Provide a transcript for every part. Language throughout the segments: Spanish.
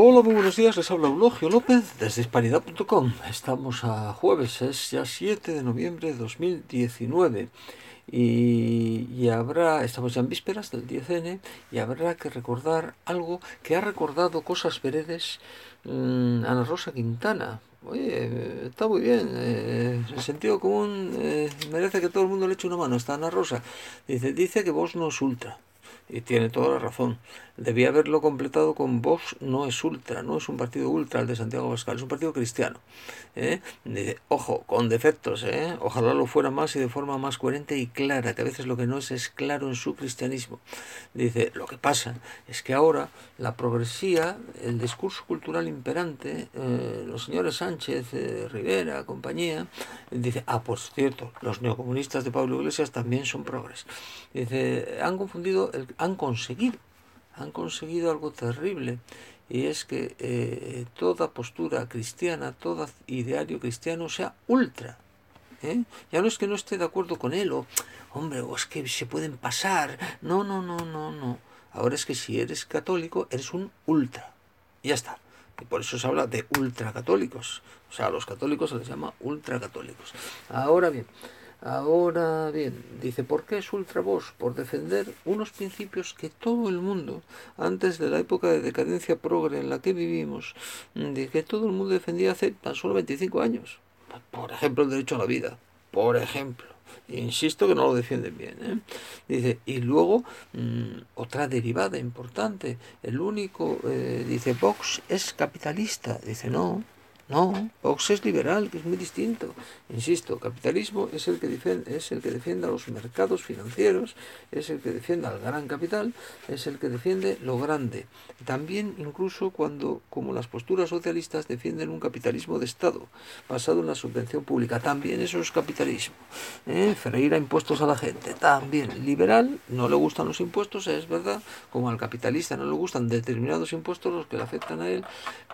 Hola, muy buenos días, les habla Eulogio López desde hispanidad.com. Estamos a jueves, es ya 7 de noviembre de 2019 y, y habrá, estamos ya en vísperas del 10N y habrá que recordar algo que ha recordado cosas veredes mm, Ana Rosa Quintana. Oye, está muy bien, eh, sentido común eh, merece que todo el mundo le eche una mano. Está Ana Rosa, dice, dice que vos no es ultra y tiene toda la razón. Debía haberlo completado con Vox, no es ultra, no es un partido ultra el de Santiago Pascal, es un partido cristiano. ¿eh? ojo, con defectos, ¿eh? ojalá lo fuera más y de forma más coherente y clara, que a veces lo que no es es claro en su cristianismo. Dice, lo que pasa es que ahora la progresía, el discurso cultural imperante, eh, los señores Sánchez, eh, Rivera, compañía, dice, ah, pues cierto, los neocomunistas de Pablo Iglesias también son progres. Dice, han confundido, han conseguido han conseguido algo terrible y es que eh, toda postura cristiana, todo ideario cristiano sea ultra. ¿eh? Ya no es que no esté de acuerdo con él o, hombre, o es que se pueden pasar. No, no, no, no, no. Ahora es que si eres católico, eres un ultra. Ya está. Y por eso se habla de ultracatólicos. O sea, a los católicos se les llama ultracatólicos. Ahora bien, Ahora bien, dice, ¿por qué es ultravoz? Por defender unos principios que todo el mundo, antes de la época de decadencia progre en la que vivimos, de que todo el mundo defendía hace tan solo 25 años. Por ejemplo, el derecho a la vida. Por ejemplo. Insisto que no lo defienden bien. ¿eh? Dice, y luego mm, otra derivada importante. El único, eh, dice, Vox es capitalista. Dice, no, no, Vox es liberal, que es muy distinto. Insisto, capitalismo es el que defiende, es el que defiende a los mercados financieros, es el que defiende al gran capital, es el que defiende lo grande. También incluso cuando, como las posturas socialistas defienden un capitalismo de Estado, basado en la subvención pública, también eso es capitalismo. ¿Eh? Freír a impuestos a la gente, también. Liberal, no le gustan los impuestos, es verdad, como al capitalista no le gustan determinados impuestos los que le afectan a él,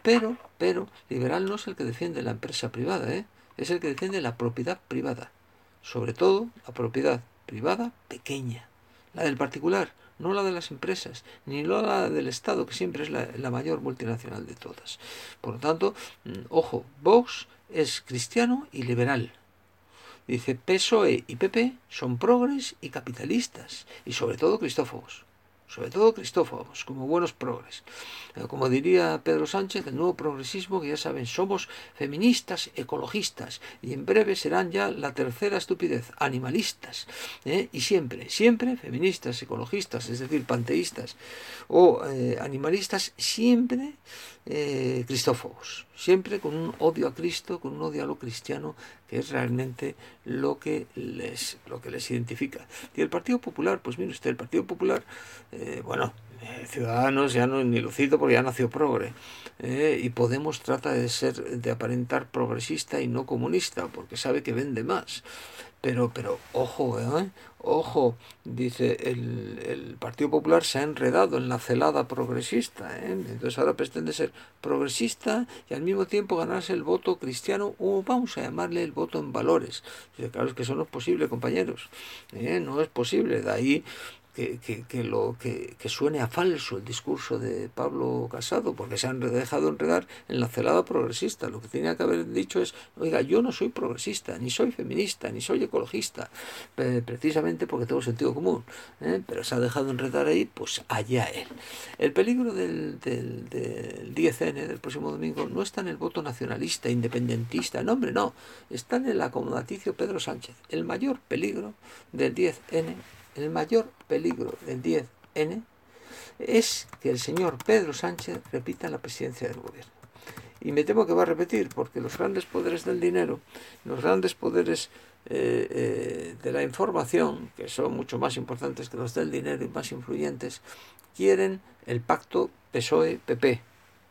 pero, pero, liberal no el que defiende la empresa privada, ¿eh? es el que defiende la propiedad privada. Sobre todo la propiedad privada pequeña, la del particular, no la de las empresas, ni la del Estado, que siempre es la, mayor multinacional de todas. Por lo tanto, mm, ojo, Vox es cristiano y liberal. Dice PSOE y PP son progres y capitalistas, y sobre todo cristófobos sobre todo cristófagos, como buenos progres. Eh, como diría Pedro Sánchez, el nuevo progresismo, que ya saben, somos feministas, ecologistas, y en breve serán ya la tercera estupidez, animalistas. ¿eh? Y siempre, siempre feministas, ecologistas, es decir, panteístas o eh, animalistas, siempre cristófagos, siempre con un odio a Cristo, con un odio a lo cristiano, que es realmente lo que les, lo que les identifica. Y el Partido Popular, pues mire usted, el Partido Popular eh, bueno, eh, Ciudadanos ya no ni lo cito porque ya nació progre. Eh, y Podemos trata de ser, de aparentar progresista y no comunista, porque sabe que vende más. Pero, pero, ojo, ojo, dice, el, el, Partido Popular se ha enredado en la celada progresista. Entonces ahora pretende ser progresista y al mismo tiempo ganarse el voto cristiano, o vamos a llamarle el voto en valores. Dice, claro, es que eso no es posible, compañeros. no es posible. De ahí que, que, lo, que, que, suene a falso el discurso de Pablo Casado, porque se han dejado enredar en la celada progresista. Lo que tenía que haber dicho es, oiga, yo no soy progresista, ni soy feminista, ni soy ecologista, precisamente porque tengo sentido común. ¿eh? Pero se ha dejado enredar ahí, pues allá él. El peligro del, del, del 10N, del próximo domingo, no está en el voto nacionalista, independentista, no, hombre, no, está en el acomodaticio Pedro Sánchez. El mayor peligro del 10N el mayor peligro del 10N es que el señor Pedro Sánchez repita la presidencia del gobierno. Y me temo que va a repetir, porque los grandes poderes del dinero, los grandes poderes eh, eh, de la información, que son mucho más importantes que los del dinero y más influyentes, quieren el pacto PSOE-PP.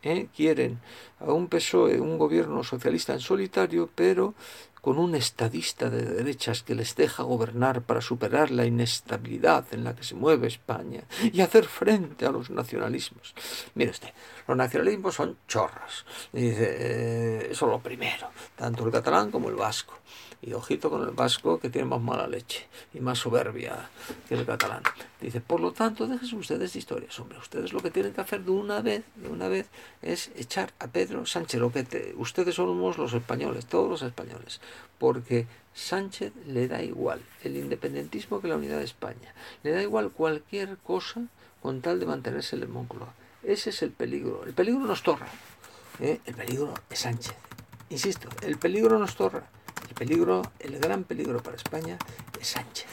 ¿eh? Quieren a un PSOE, un gobierno socialista en solitario, pero con un estadista de derechas que les deja gobernar para superar la inestabilidad en la que se mueve España y hacer frente a los nacionalismos. Mire usted, los nacionalismos son chorras. Dice, eh, eso es lo primero, tanto el catalán como el vasco. Y ojito con el vasco que tiene más mala leche y más soberbia que el catalán. Dice, por lo tanto, déjense ustedes de historias. Hombre, ustedes lo que tienen que hacer de una vez, de una vez, es echar a Pedro Sánchez. Lo que ustedes somos los españoles, todos los españoles. Porque Sánchez le da igual el independentismo que la unidad de España. Le da igual cualquier cosa con tal de mantenerse en el Moncloa. Ese es el peligro. El peligro no es Torra. ¿eh? El peligro es Sánchez. Insisto, el peligro no es Torra. El peligro, el gran peligro para España es Sánchez.